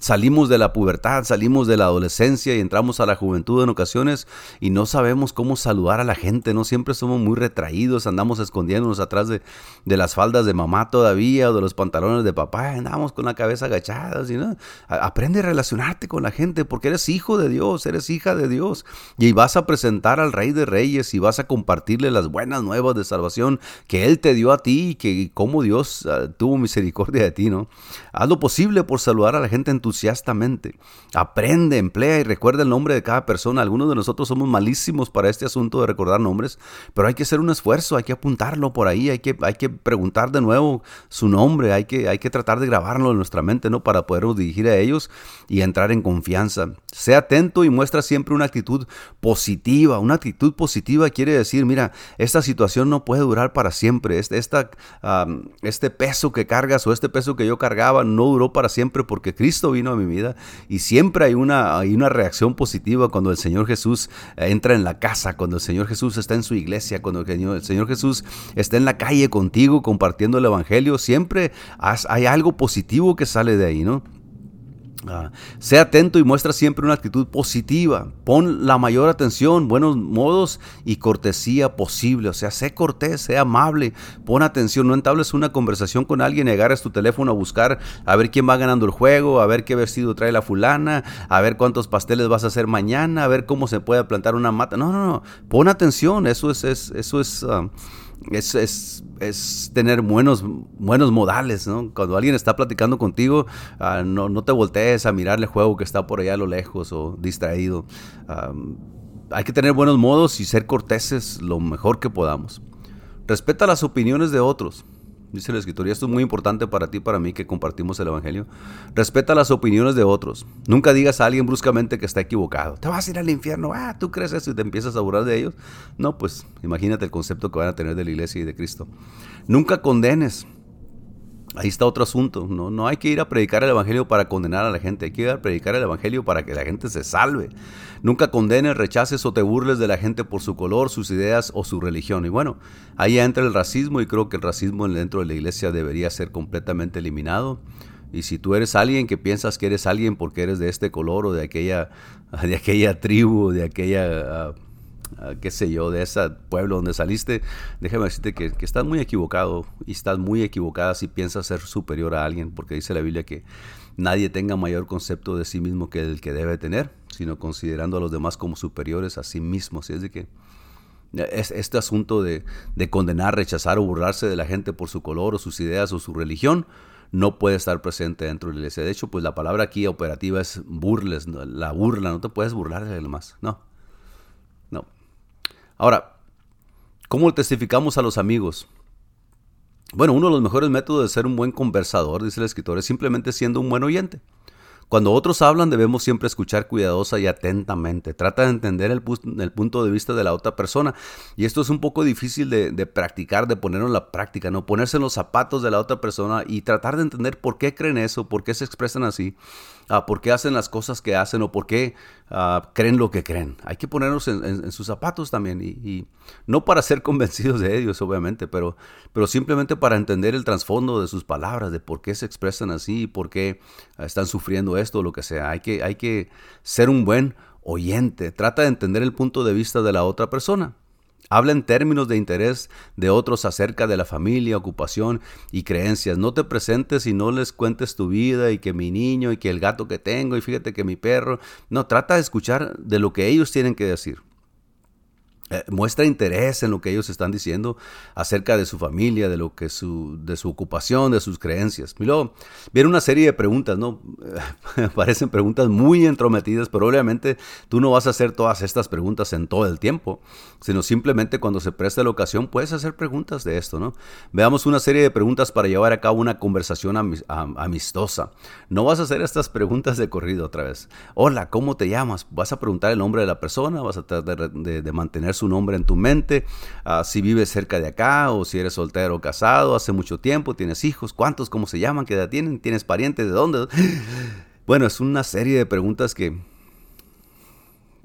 salimos de la pubertad, salimos de la adolescencia y entramos a la juventud en ocasiones y no sabemos cómo saludar a la gente, no siempre somos muy retraídos, andamos escondiéndonos atrás de, las faldas de mamá todavía o de los pantalones de papá, andamos con la cabeza agachada, ¿no? aprende a relacionarte con la gente porque eres hijo de Dios, eres hija de Dios y vas a presentar al Rey de Reyes y vas a compartirle las buenas nuevas de salvación que Él te dio a ti y que cómo Dios ah, tuvo misericordia de ti, ¿no? Haz lo posible por saludar a la gente entusiastamente. Aprende, emplea y recuerda el nombre de cada persona. Algunos de nosotros somos malísimos para este asunto de recordar nombres, pero hay que hacer un esfuerzo, hay que apuntarlo por ahí, hay que, hay que preguntar de nuevo su nombre, hay que, hay que tratar de grabarlo en nuestra mente, ¿no? Para podernos dirigir a ellos y entrar en confianza. Sea atento y muestra siempre una actitud positiva. Una actitud positiva quiere decir, mira, esta situación no puede durar para siempre. Este, esta, este peso que cargas o este peso que yo cargaba no duró para siempre porque Cristo vino a mi vida y siempre hay una, hay una reacción positiva cuando el Señor Jesús entra en la casa, cuando el Señor Jesús está en su iglesia, cuando el Señor Jesús está en la calle contigo compartiendo el Evangelio. Siempre hay algo positivo que sale de ahí, ¿no? Ah, sea atento y muestra siempre una actitud positiva. Pon la mayor atención, buenos modos y cortesía posible. O sea, sé cortés, sé amable. Pon atención. No entables una conversación con alguien y agarres tu teléfono a buscar a ver quién va ganando el juego, a ver qué vestido trae la fulana, a ver cuántos pasteles vas a hacer mañana, a ver cómo se puede plantar una mata. No, no, no. Pon atención. Eso es, eso es. Ah, es, es, es, tener buenos, buenos modales, ¿no? Cuando alguien está platicando contigo, ah, no, no, te voltees a mirar el juego que está por allá a lo lejos o distraído. hay que tener buenos modos y ser corteses lo mejor que podamos. Respeta las opiniones de otros. Dice la escritura, esto es muy importante para ti y para mí que compartimos el Evangelio. Respeta las opiniones de otros. Nunca digas a alguien bruscamente que está equivocado. Te vas a ir al infierno. Ah, tú crees eso y te empiezas a burlar de ellos. No, pues imagínate el concepto que van a tener de la iglesia y de Cristo. Nunca condenes. Ahí está otro asunto. No, no hay que ir a predicar el Evangelio para condenar a la gente. Hay que ir a predicar el Evangelio para que la gente se salve. Nunca condenes, rechaces o te burles de la gente por su color, sus ideas o su religión. Y bueno, ahí entra el racismo y creo que el racismo dentro de la iglesia debería ser completamente eliminado. Y si tú eres alguien que piensas que eres alguien porque eres de este color o de aquella, de aquella tribu, de aquella... Uh, qué sé yo, de ese pueblo donde saliste, déjame decirte que, estás muy equivocado y estás muy equivocada si piensas ser superior a alguien, porque dice la Biblia que nadie tenga mayor concepto de sí mismo que el que debe tener, sino considerando a los demás como superiores a sí mismos. es de que este asunto de, condenar, rechazar o burlarse de la gente por su color o sus ideas o su religión, no puede estar presente dentro de la iglesia. De hecho, pues la palabra aquí operativa es burles, la burla, no te puedes burlar de los demás, no. Ahora, ¿cómo testificamos a los amigos? Bueno, uno de los mejores métodos de ser un buen conversador, dice el escritor, es simplemente siendo un buen oyente. Cuando otros hablan debemos siempre escuchar cuidadosa y atentamente. Trata de entender el, punto de vista de la otra persona. Y esto es un poco difícil de, practicar, de ponerlo en la práctica, ¿no? Ponerse en los zapatos de la otra persona y tratar de entender por qué creen eso, por qué se expresan así. Ah, por qué hacen las cosas que hacen o por qué ah, creen lo que creen. Hay que ponernos en, sus zapatos también y, no para ser convencidos de ellos, obviamente, pero, pero simplemente para entender el trasfondo de sus palabras, de por qué se expresan así, por qué ah, están sufriendo esto o lo que sea. Hay que, hay que ser un buen oyente. Trata de entender el punto de vista de la otra persona. Habla en términos de interés de otros acerca de la familia, ocupación y creencias. No te presentes y no les cuentes tu vida y que mi niño y que el gato que tengo y fíjate que mi perro. No, trata de escuchar de lo que ellos tienen que decir. Eh, muestra interés en lo que ellos están diciendo acerca de su familia, de lo que su, de su ocupación, de sus creencias. Y luego viene una serie de preguntas, ¿no? Parecen preguntas muy entrometidas, pero obviamente tú no vas a hacer todas estas preguntas en todo el tiempo, sino simplemente cuando se preste la ocasión puedes hacer preguntas de esto, ¿no? Veamos una serie de preguntas para llevar a cabo una conversación amistosa. No vas a hacer estas preguntas de corrido otra vez. Hola, ¿cómo te llamas? Vas a preguntar el nombre de la persona, vas a tratar de, de mantener su nombre en tu mente, ah, si vives cerca de acá o si eres soltero o casado, hace mucho tiempo, tienes hijos, cuántos, cómo se llaman, qué edad tienen, tienes parientes, de dónde. Bueno, es una serie de preguntas que,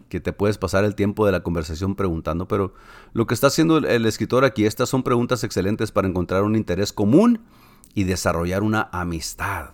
que te puedes pasar el tiempo de la conversación preguntando, pero lo que está haciendo el escritor aquí, estas son preguntas excelentes para encontrar un interés común y desarrollar una amistad.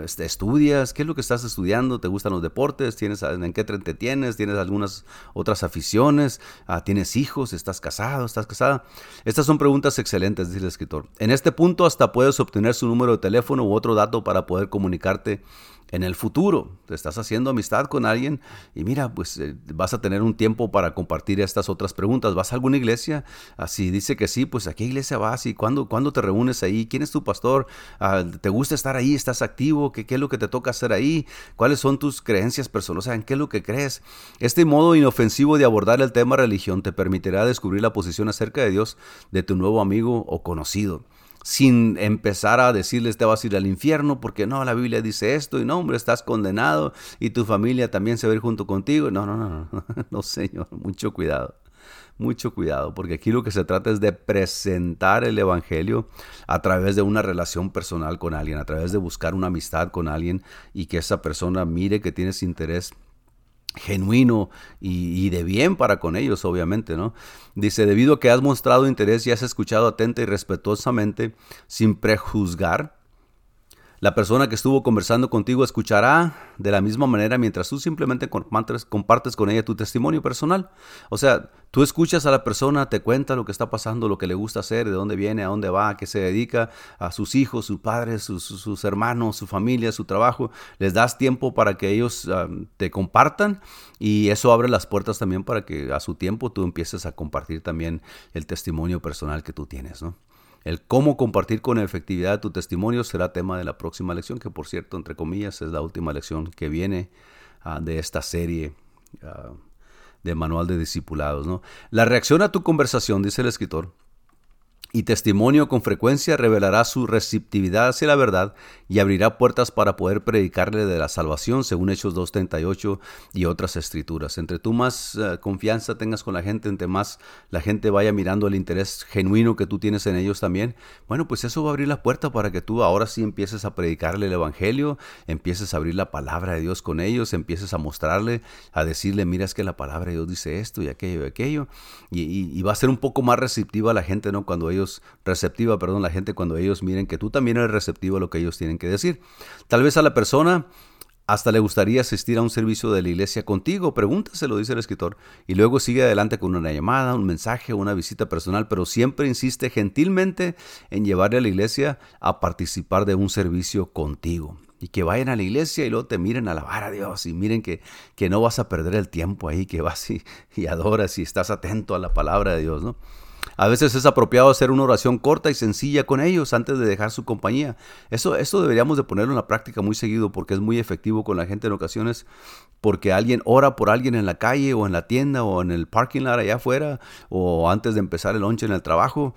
Este, estudias, qué es lo que estás estudiando, te gustan los deportes, tienes en qué te tienes, tienes algunas otras aficiones, ah, tienes hijos, estás casado, estás casada. Estas son preguntas excelentes, dice el escritor. En este punto hasta puedes obtener su número de teléfono u otro dato para poder comunicarte en el futuro. Te estás haciendo amistad con alguien y mira, pues eh, vas a tener un tiempo para compartir estas otras preguntas. ¿Vas a alguna iglesia? Así dice que sí, pues a qué iglesia vas y cuándo, cuándo te reúnes ahí, quién es tu pastor, ah, te gusta estar ahí, estás activo, ¿Qué, qué es lo que te toca hacer ahí, cuáles son tus creencias personales, o sea, en qué es lo que crees. Este modo inofensivo de abordar el tema religión te permitirá descubrir la posición acerca de Dios de tu nuevo amigo o conocido sin empezar a decirles te vas a ir al infierno porque no, la Biblia dice esto y no, hombre, estás condenado y tu familia también se va a ir junto contigo. No, no, no, no, no, Señor, mucho cuidado. Mucho cuidado, porque aquí lo que se trata es de presentar el Evangelio a través de una relación personal con alguien, a través de buscar una amistad con alguien y que esa persona mire que tienes interés genuino y, de bien para con ellos, obviamente, ¿no? Dice, debido a que has mostrado interés y has escuchado atenta y respetuosamente, sin prejuzgar, la persona que estuvo conversando contigo escuchará de la misma manera mientras tú simplemente compartes, con ella tu testimonio personal. O sea, tú escuchas a la persona, te cuenta lo que está pasando, lo que le gusta hacer, de dónde viene, a dónde va, a qué se dedica, a sus hijos, sus padres, sus, hermanos, su familia, su trabajo. Les das tiempo para que ellos ah, te compartan y eso abre las puertas también para que a su tiempo tú empieces a compartir también el testimonio personal que tú tienes, ¿no? El cómo compartir con efectividad tu testimonio será tema de la próxima lección, que por cierto, entre comillas, es la última lección que viene ah, de esta serie. Ah, de manual de discipulados. La reacción a tu conversación, dice el escritor, y testimonio con frecuencia revelará su receptividad hacia la verdad y abrirá puertas para poder predicarle de la salvación, según Hechos 2.38 y otras escrituras. Entre tú más eh, confianza tengas con la gente, entre más la gente vaya mirando el interés genuino que tú tienes en ellos también, bueno, pues eso va a abrir la puerta para que tú ahora sí empieces a predicarle el Evangelio, empieces a abrir la palabra de Dios con ellos, empieces a mostrarle, a decirle, mira, es que la palabra de Dios dice esto y aquello y aquello, y, y va a ser un poco más receptiva la gente, ¿no? Cuando ellos receptiva, perdón, la gente cuando ellos miren que tú también eres receptivo a lo que ellos tienen que decir. Tal vez a la persona hasta le gustaría asistir a un servicio de la iglesia contigo, pregúntaselo, dice el escritor, y luego sigue adelante con una llamada, un mensaje, una visita personal, pero siempre insiste gentilmente en llevarle a la iglesia a participar de un servicio contigo. Y que vayan a la iglesia y luego te miren a alabar a Dios y miren que, que no vas a perder el tiempo ahí, que vas y adoras y estás atento a la palabra de Dios, ¿no? A veces es apropiado hacer una oración corta y sencilla con ellos antes de dejar su compañía. Eso, eso deberíamos de ponerlo en la práctica muy seguido porque es muy efectivo con la gente en ocasiones porque alguien ora por alguien en la calle o en la tienda o en el parking lot allá afuera o antes de empezar el lunch en el trabajo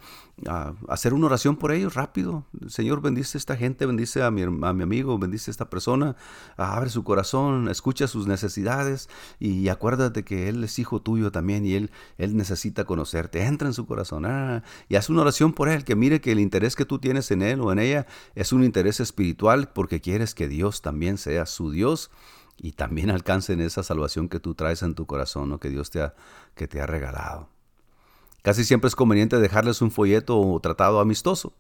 hacer una oración por ellos rápido. Señor, bendice a esta gente, bendice a mi, amigo, bendice a esta persona, abre su corazón, escucha sus necesidades y acuérdate que Él es hijo tuyo también y Él, él necesita conocerte. Entra en su corazón ah, y haz una oración por Él, que mire que el interés que tú tienes en Él o en ella es un interés espiritual porque quieres que Dios también sea su Dios y también alcancen esa salvación que tú traes en tu corazón o que Dios te ha, que te ha regalado. Casi siempre es conveniente dejarles un folleto o tratado amistoso.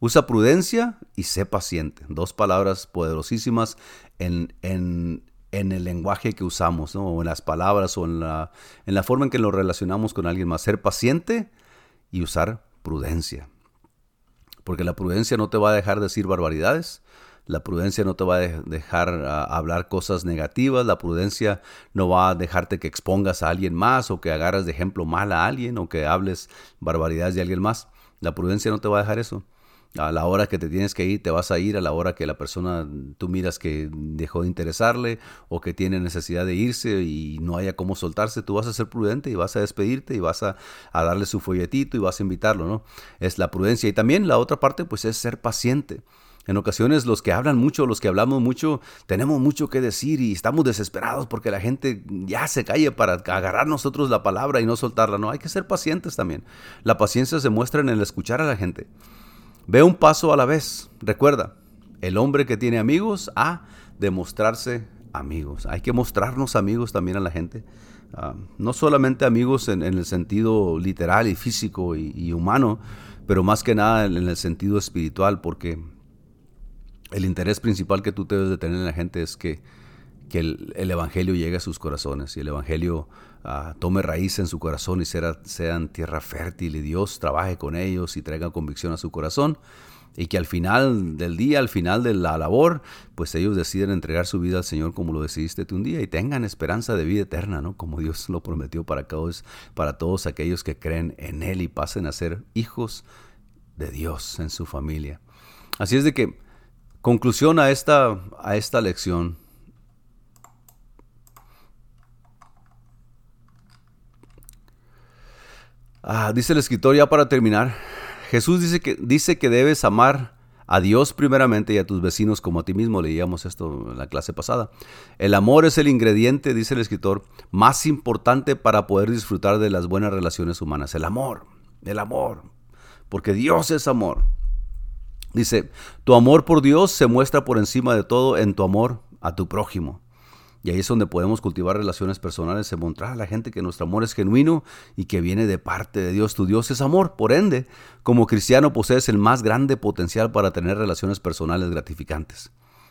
Usa prudencia y sé paciente. Dos palabras poderosísimas en, en, en el lenguaje que usamos, o en las palabras, o en la, en la forma en que nos relacionamos con alguien más. Ser paciente y usar prudencia. Porque la prudencia no te va a dejar decir barbaridades, la prudencia no te va a dejar hablar cosas negativas. La prudencia no va a dejarte que expongas a alguien más o que agarras de ejemplo mal a alguien o que hables barbaridades de alguien más. La prudencia no te va a dejar eso. A la hora que te tienes que ir, te vas a ir a la hora que la persona tú miras que dejó de interesarle o que tiene necesidad de irse y no haya cómo soltarse. Tú vas a ser prudente y vas a despedirte y vas a, a darle su folletito y vas a invitarlo, ¿no? Es la prudencia. Y también la otra parte, pues es ser paciente. En ocasiones los que hablan mucho, los que hablamos mucho, tenemos mucho que decir y estamos desesperados porque la gente ya se calle para agarrar nosotros la palabra y no soltarla. No, hay que ser pacientes también. La paciencia se muestra en el escuchar a la gente. Ve un paso a la vez. Recuerda, el hombre que tiene amigos ha de mostrarse amigos. Hay que mostrarnos amigos también a la gente. Ah, no solamente amigos en, el sentido literal y físico y humano, pero más que nada en el sentido espiritual, porque el interés principal que tú debes de tener en la gente es que, el, Evangelio llegue a sus corazones y el Evangelio ah, tome raíz en su corazón y sea, sean tierra fértil y Dios trabaje con ellos y traiga convicción a su corazón y que al final del día, al final de la labor, pues ellos deciden entregar su vida al Señor como lo decidiste un día y tengan esperanza de vida eterna, ¿no? Como Dios lo prometió para todos, para todos aquellos que creen en Él y pasen a ser hijos de Dios en su familia. Así es de que Conclusión a esta, a esta lección. Ah, dice el escritor ya para terminar. Jesús dice que, dice que debes amar a Dios primeramente y a tus vecinos como a ti mismo. Leíamos esto en la clase pasada. El amor es el ingrediente, dice el escritor, más importante para poder disfrutar de las buenas relaciones humanas. El amor, el amor. Porque Dios es amor. Dice, tu amor por Dios se muestra por encima de todo en tu amor a tu prójimo. Y ahí es donde podemos cultivar relaciones personales, mostrar a la gente que nuestro amor es genuino y que viene de parte de Dios. Tu Dios es amor. Por ende, como cristiano posees el más grande potencial para tener relaciones personales gratificantes.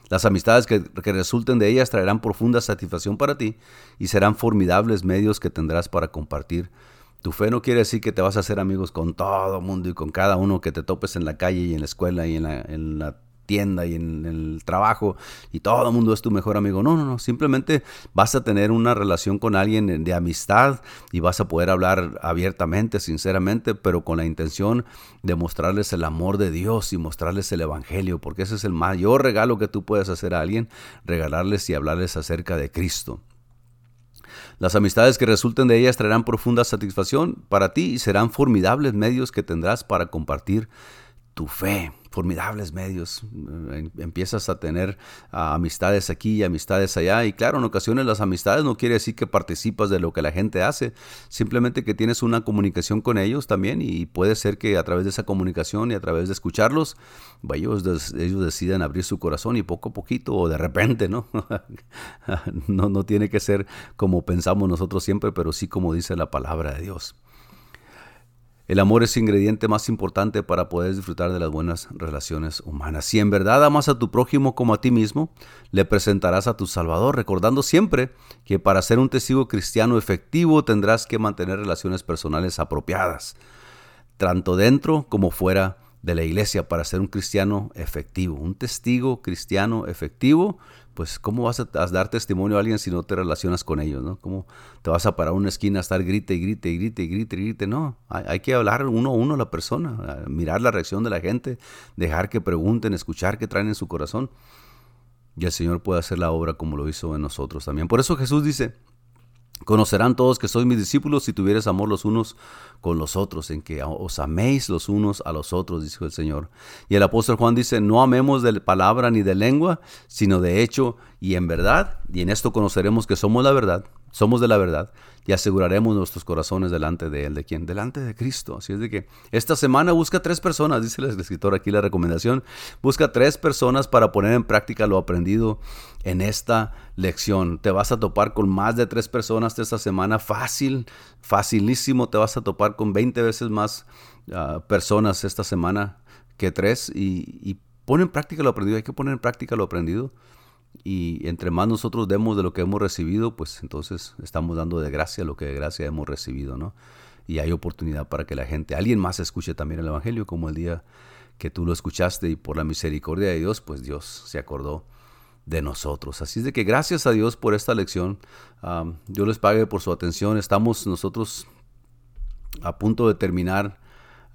Las amistades que, que, resulten de ellas traerán profunda satisfacción para ti y serán formidables medios que tendrás para compartir tu fe no quiere decir que te vas a hacer amigos con todo mundo y con cada uno que te topes en la calle y en la escuela y en la, en la tienda y en el trabajo y todo mundo es tu mejor amigo. No, no, no. Simplemente vas a tener una relación con alguien de amistad y vas a poder hablar abiertamente, sinceramente, pero con la intención de mostrarles el amor de Dios y mostrarles el Evangelio, porque ese es el mayor regalo que tú puedes hacer a alguien, regalarles y hablarles acerca de Cristo. Las amistades que resulten de ellas traerán profunda satisfacción para ti y serán formidables medios que tendrás para compartir tu fe formidables medios. Eh, empiezas a tener ah, amistades aquí y amistades allá. Y claro, en ocasiones las amistades no quiere decir que participas de lo que la gente hace, simplemente que tienes una comunicación con ellos también y puede ser que a través de esa comunicación y a través de escucharlos, ellos, ellos deciden abrir su corazón y poco a poquito o de repente, ¿no? no, no tiene que ser como pensamos nosotros siempre, pero sí como dice la palabra de Dios. El amor es el ingrediente más importante para poder disfrutar de las buenas relaciones humanas. Si en verdad amas a tu prójimo como a ti mismo, le presentarás a tu Salvador, recordando siempre que para ser un testigo cristiano efectivo tendrás que mantener relaciones personales apropiadas, tanto dentro como fuera de la iglesia, para ser un cristiano efectivo. Un testigo cristiano efectivo pues ¿cómo vas a, dar testimonio a alguien si no te relacionas con ellos? ¿no? ¿Cómo te vas a parar una esquina a estar grite y grite y grite y grite y grite? No, hay, que hablar uno a uno a la persona, mirar la reacción de la gente, dejar que pregunten, escuchar qué traen en su corazón. Y el Señor puede hacer la obra como lo hizo en nosotros también. Por eso Jesús dice, Conocerán todos que sois mis discípulos si tuvieres amor los unos con los otros, en que os améis los unos a los otros, dijo el Señor. Y el apóstol Juan dice, no amemos de palabra ni de lengua, sino de hecho y en verdad, y en esto conoceremos que somos la verdad, somos de la verdad, y aseguraremos nuestros corazones delante de Él. ¿De quién? Delante de Cristo. Así es de que esta semana busca tres personas, dice el escritor aquí la recomendación, busca tres personas para poner en práctica lo aprendido en esta lección. Te vas a topar con más de tres personas esta semana, fácil, facilísimo, te vas a topar con 20 veces más ah, personas esta semana que tres y, y pon en práctica lo aprendido, hay que poner en práctica lo aprendido. Y entre más nosotros demos de lo que hemos recibido, pues entonces estamos dando de gracia lo que de gracia hemos recibido, ¿no? Y hay oportunidad para que la gente, alguien más escuche también el Evangelio, como el día que tú lo escuchaste y por la misericordia de Dios, pues Dios se acordó de nosotros. Así es de que gracias a Dios por esta lección. Yo les pague por su atención. Estamos nosotros a punto de terminar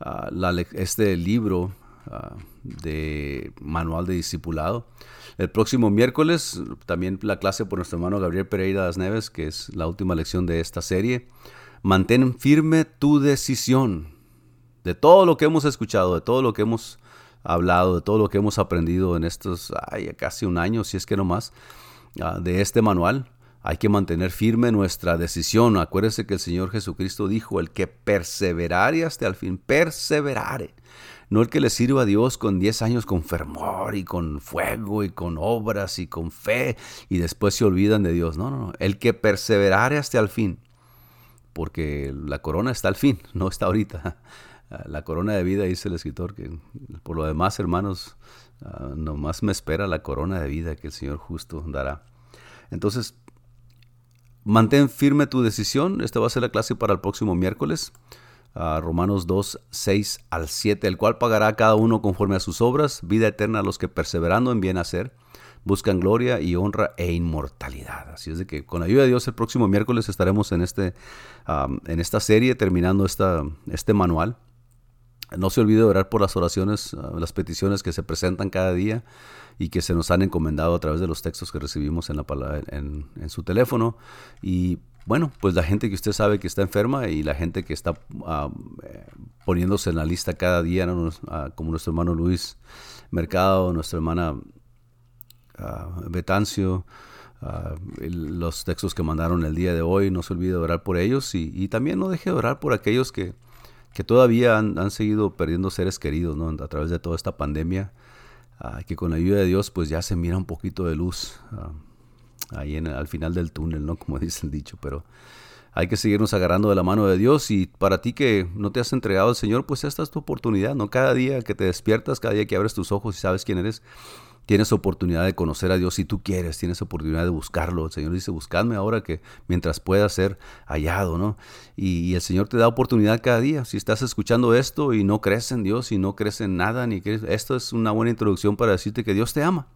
ah, este libro Ah, de manual de discipulado. El próximo miércoles también la clase por nuestro hermano Gabriel Pereira Das Neves, que es la última lección de esta serie. Mantén firme tu decisión de todo lo que hemos escuchado, de todo lo que hemos hablado, de todo lo que hemos aprendido en estos, ay, casi un año, si es que no más, ah, de este manual. Hay que mantener firme nuestra decisión. Acuérdese que el Señor Jesucristo dijo, el que perseverare hasta el fin, perseverare no el que le sirva a Dios con 10 años con fervor y con fuego y con obras y con fe y después se olvidan de Dios. No, no, no. El que perseverare hasta el fin. Porque la corona está al fin, no está ahorita. La corona de vida, dice el escritor, que por lo demás, hermanos, ah, nomás me espera la corona de vida que el Señor justo dará. Entonces, mantén firme tu decisión. Esta va a ser la clase para el próximo miércoles. Romanos 2, 6 al 7, el cual pagará cada uno conforme a sus obras, vida eterna a los que perseverando en bien hacer, buscan gloria y honra e inmortalidad. Así es de que con la ayuda de Dios el próximo miércoles estaremos en, este, en esta serie terminando esta, este manual. No se olvide de orar por las oraciones, ah, las peticiones que se presentan cada día y que se nos han encomendado a través de los textos que recibimos en, la, en, en su teléfono. Y bueno, pues la gente que usted sabe que está enferma y la gente que está eh, poniéndose en la lista cada día, ah, como nuestro hermano Luis Mercado, nuestra hermana ah, Betancio, los textos que mandaron el día de hoy, no se olvide de orar por ellos y, también no deje de orar por aquellos que, que todavía han, seguido perdiendo seres queridos ¿no? a través de toda esta pandemia, que con la ayuda de Dios pues ya se mira un poquito de luz ahí en, al final del túnel, ¿no? Como dice el dicho, pero hay que seguirnos agarrando de la mano de Dios y para ti que no te has entregado al Señor, pues esta es tu oportunidad, ¿no? Cada día que te despiertas, cada día que abres tus ojos y sabes quién eres, tienes oportunidad de conocer a Dios si tú quieres, tienes oportunidad de buscarlo. El Señor dice, buscadme ahora que mientras pueda ser hallado, ¿no? Y, el Señor te da oportunidad cada día. Si estás escuchando esto y no crees en Dios y no crees en nada, ni crees, esto es una buena introducción para decirte que Dios te ama.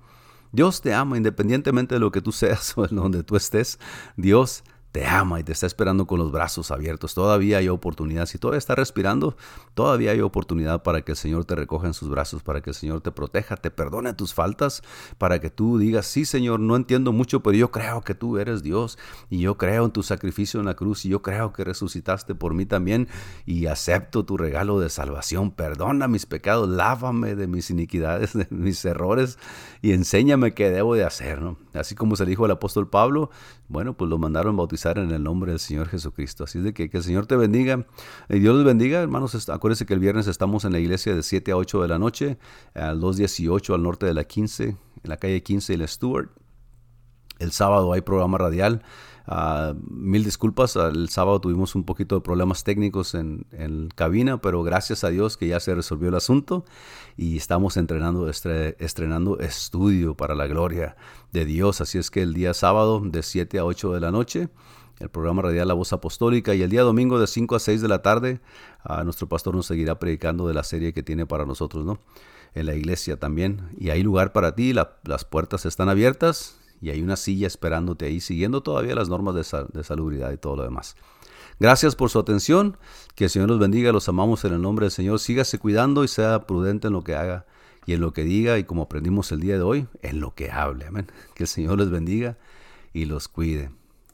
Dios te ama independientemente de lo que tú seas o en donde tú estés. Dios te ama y te está esperando con los brazos abiertos. Todavía hay oportunidad. Si todavía está respirando, todavía hay oportunidad para que el Señor te recoja en sus brazos, para que el Señor te proteja, te perdone tus faltas, para que tú digas, sí Señor, no entiendo mucho, pero yo creo que tú eres Dios y yo creo en tu sacrificio en la cruz y yo creo que resucitaste por mí también y acepto tu regalo de salvación. Perdona mis pecados, lávame de mis iniquidades, de mis errores y enséñame qué debo de hacer. ¿no? Así como se dijo al apóstol Pablo, bueno, pues lo mandaron bautizar en el nombre del Señor Jesucristo. Así de que, el Señor te bendiga. Y Dios los bendiga, hermanos. Acuérdense que el viernes estamos en la iglesia de 7 a 8 de la noche, al 218 al norte de la 15, en la calle 15 y la Stewart. El sábado hay programa radial. Uh, mil disculpas, el sábado tuvimos un poquito de problemas técnicos en, en, cabina, pero gracias a Dios que ya se resolvió el asunto y estamos entrenando, estrenando estudio para la gloria de Dios. Así es que el día sábado de 7 a 8 de la noche el programa radial La Voz Apostólica y el día domingo de 5 a 6 de la tarde uh, nuestro pastor nos seguirá predicando de la serie que tiene para nosotros, ¿no? En la iglesia también. Y hay lugar para ti, la, las puertas están abiertas y hay una silla esperándote ahí, siguiendo todavía las normas de, salubridad y todo lo demás. Gracias por su atención, que el Señor los bendiga, los amamos en el nombre del Señor, sígase cuidando y sea prudente en lo que haga y en lo que diga y como aprendimos el día de hoy, en lo que hable, amén. Que el Señor les bendiga y los cuide.